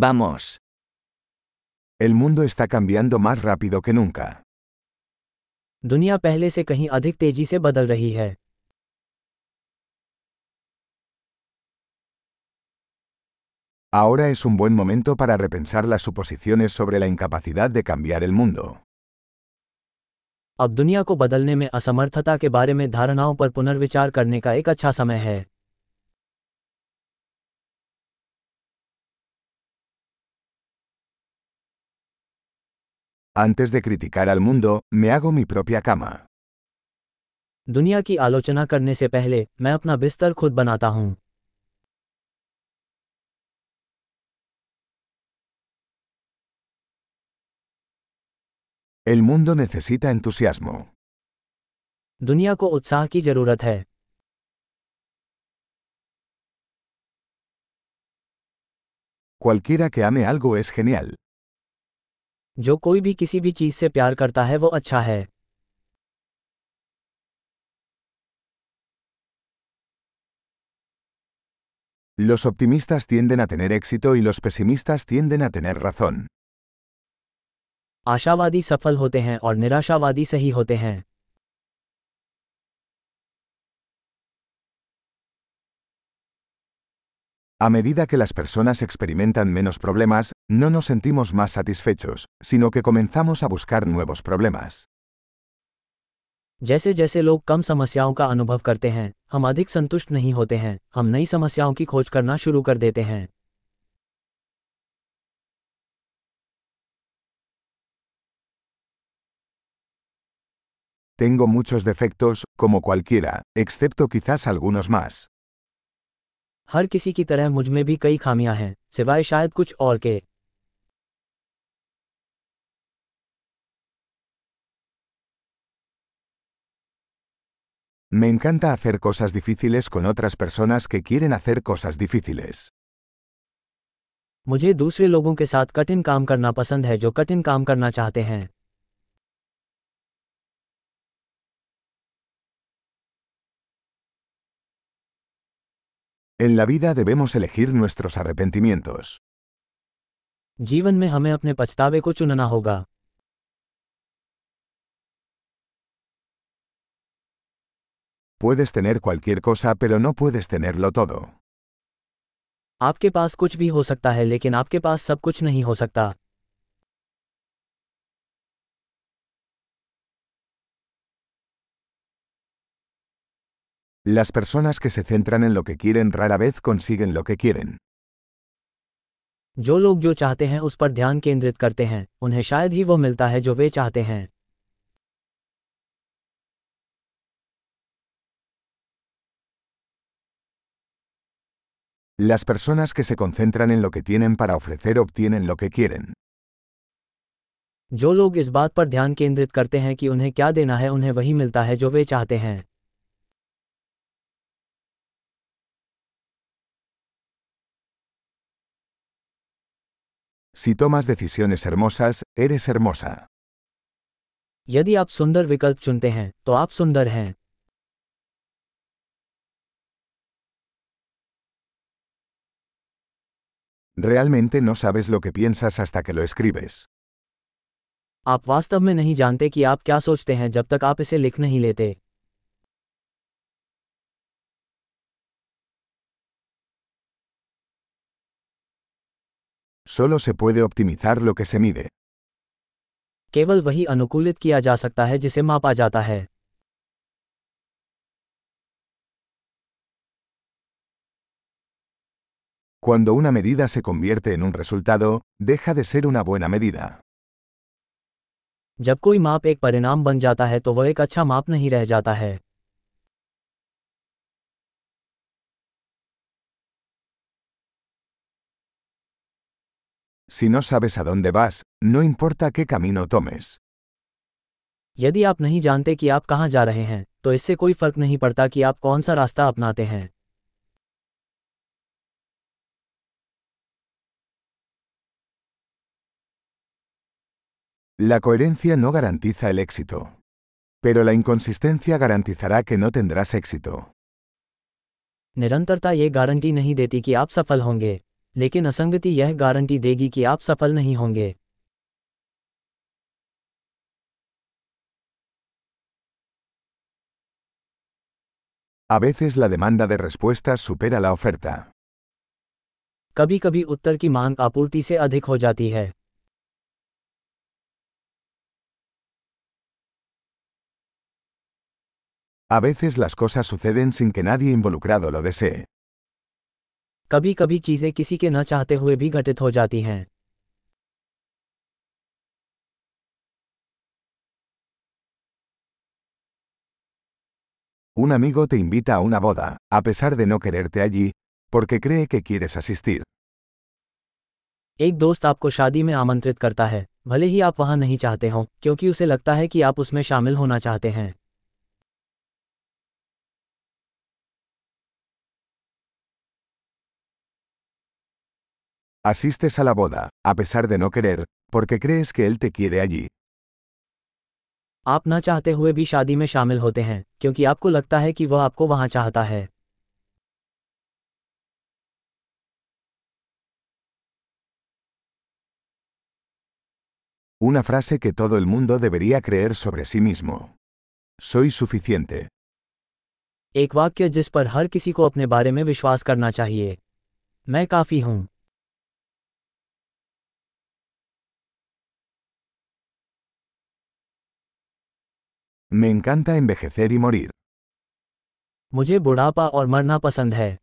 Vamos. El mundo está cambiando más rápido que nunca. दुनिया पहले से कहीं अधिक तेजी से बदल रही है Ahora es un buen momento para repensar las suposiciones sobre la incapacidad de cambiar el mundo. अब दुनिया को बदलने में असमर्थता के बारे में धारणाओं पर पुनर्विचार करने का एक अच्छा समय है Antes de criticar al mundo, me hago mi propia cama. दुनिया की आलोचना करने से पहले मैं अपना बिस्तर खुद बनाता हूं El mundo necesita entusiasmo. दुनिया को उत्साह की जरूरत है Cualquiera que ame algo es genial. जो कोई भी किसी भी चीज़ से प्यार करता है वो अच्छा है Los optimistas tienden a tener éxito y los pesimistas tienden a tener razón. आशावादी सफल होते हैं और निराशावादी सही होते हैं A medida que las personas experimentan menos problemas, no nos sentimos más satisfechos, sino que comenzamos a buscar nuevos problemas. जैसे जैसे लोग कम समस्याओं का अनुभव करते हैं हम अधिक संतुष्ट नहीं होते हैं हम नई समस्याओं की खोज करना शुरू कर देते हैं Tengo muchos defectos, como cualquiera, excepto quizás algunos más. हर किसी की तरह मुझमें भी कई खामियाँ हैं सिवाय शायद कुछ और के Me encanta hacer cosas difíciles con otras personas que quieren hacer cosas difíciles. मुझे दूसरे लोगों के साथ कठिन काम करना पसंद है जो कठिन काम करना चाहते हैं En la vida debemos elegir nuestros arrepentimientos. जीवन में हमें अपने पछतावे को चुनना होगा Puedes tener cualquier cosa pero no puedes tenerlo todo. आपके पास कुछ भी हो सकता है लेकिन आपके पास सब कुछ नहीं हो सकता Las personas que se centran en lo que quieren rara vez consiguen lo que quieren. जो लोग जो चाहते हैं उस पर ध्यान केंद्रित करते हैं उन्हें शायद ही वो मिलता है जो वे चाहते हैं Las personas que se concentran en lo que tienen para ofrecer obtienen lo que quieren. जो लोग इस बात पर ध्यान केंद्रित करते हैं कि उन्हें क्या देना है उन्हें वही मिलता है जो वे चाहते हैं Si tomas decisiones hermosas, eres hermosa. यदि आप सुंदर विकल्प चुनते हैं तो आप सुंदर हैं Realmente no sabes lo que piensas hasta que lo escribes. आप वास्तव में नहीं जानते कि आप क्या सोचते हैं जब तक आप इसे लिख नहीं लेते Solo se puede optimizar lo que se mide. केवल वही अनुकूलित किया जा सकता है जिसे मापा जाता है Cuando una medida se convierte en un resultado, deja de ser una buena medida. जब कोई माप एक परिणाम बन जाता है तो वह एक अच्छा माप नहीं रह जाता है Si no sabes a dónde vas, no importa qué camino tomes. यदि आप नहीं जानते कि आप कहाँ जा रहे हैं तो इससे कोई फर्क नहीं पड़ता कि आप कौन सा रास्ता अपनाते हैं La coherencia no garantiza el éxito. Pero la inconsistencia garantizará que no tendrás éxito. निरंतरता ये गारंटी नहीं देती कि आप सफल होंगे लेकिन असंगति यह गारंटी देगी कि आप सफल नहीं होंगे A veces la demanda de respuestas supera la oferta. कभी कभी उत्तर की मांग आपूर्ति से अधिक हो जाती है A veces las cosas suceden sin que nadie involucrado lo desee. कभी कभी चीज़ें किसी के न चाहते हुए भी घटित हो जाती हैं Un amigo te invita a una boda, a pesar de no quererte allí, porque cree que quieres asistir. एक दोस्त आपको शादी में आमंत्रित करता है भले ही आप वहाँ नहीं चाहते हो क्योंकि उसे लगता है कि आप उसमें शामिल होना चाहते हैं Asistes a la boda, a pesar de no querer, porque crees que él te quiere allí. आप न चाहते हुए भी शादी में शामिल होते हैं क्योंकि आपको लगता है कि वह आपको वहां चाहता है Una frase que todo el mundo debería creer sobre sí mismo. Soy suficiente. एक वाक्य जिस पर हर किसी को अपने बारे में विश्वास करना चाहिए मैं काफी हूं Me encanta envejecer y morir. मुझे बुढ़ापा और मरना पसंद है